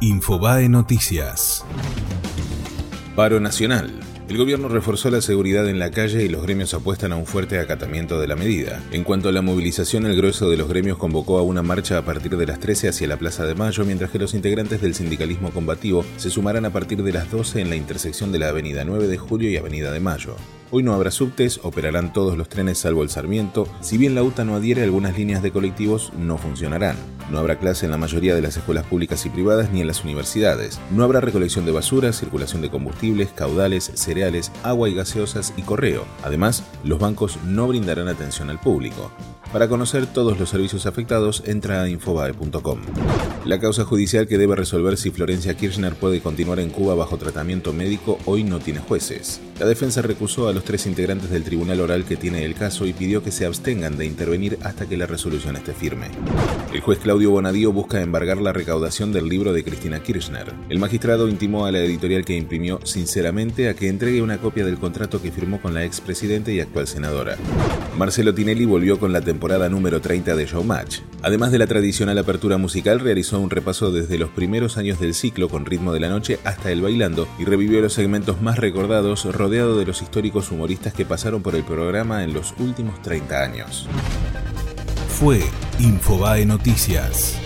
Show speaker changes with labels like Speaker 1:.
Speaker 1: Infobae Noticias.
Speaker 2: Paro Nacional. El gobierno reforzó la seguridad en la calle y los gremios apuestan a un fuerte acatamiento de la medida. En cuanto a la movilización, el grueso de los gremios convocó a una marcha a partir de las 13 hacia la Plaza de Mayo, mientras que los integrantes del sindicalismo combativo se sumarán a partir de las 12 en la intersección de la Avenida 9 de Julio y Avenida de Mayo. Hoy no habrá subtes, operarán todos los trenes salvo el Sarmiento. Si bien la UTA no adhiere, algunas líneas de colectivos no funcionarán. No habrá clase en la mayoría de las escuelas públicas y privadas ni en las universidades. No habrá recolección de basura, circulación de combustibles, caudales, cereales, agua y gaseosas y correo. Además, los bancos no brindarán atención al público. Para conocer todos los servicios afectados, entra a infobae.com. La causa judicial que debe resolver si Florencia Kirchner puede continuar en Cuba bajo tratamiento médico hoy no tiene jueces. La defensa recusó a los tres integrantes del tribunal oral que tiene el caso y pidió que se abstengan de intervenir hasta que la resolución esté firme. El juez Claudio Bonadío busca embargar la recaudación del libro de Cristina Kirchner. El magistrado intimó a la editorial que imprimió sinceramente a que entregue una copia del contrato que firmó con la expresidenta y actual senadora. Marcelo Tinelli volvió con la temporada número 30 de Showmatch. Además de la tradicional apertura musical, realizó un repaso desde los primeros años del ciclo con ritmo de la noche hasta el bailando y revivió los segmentos más recordados rodeado de los históricos humoristas que pasaron por el programa en los últimos 30 años.
Speaker 1: Fue Infobae Noticias.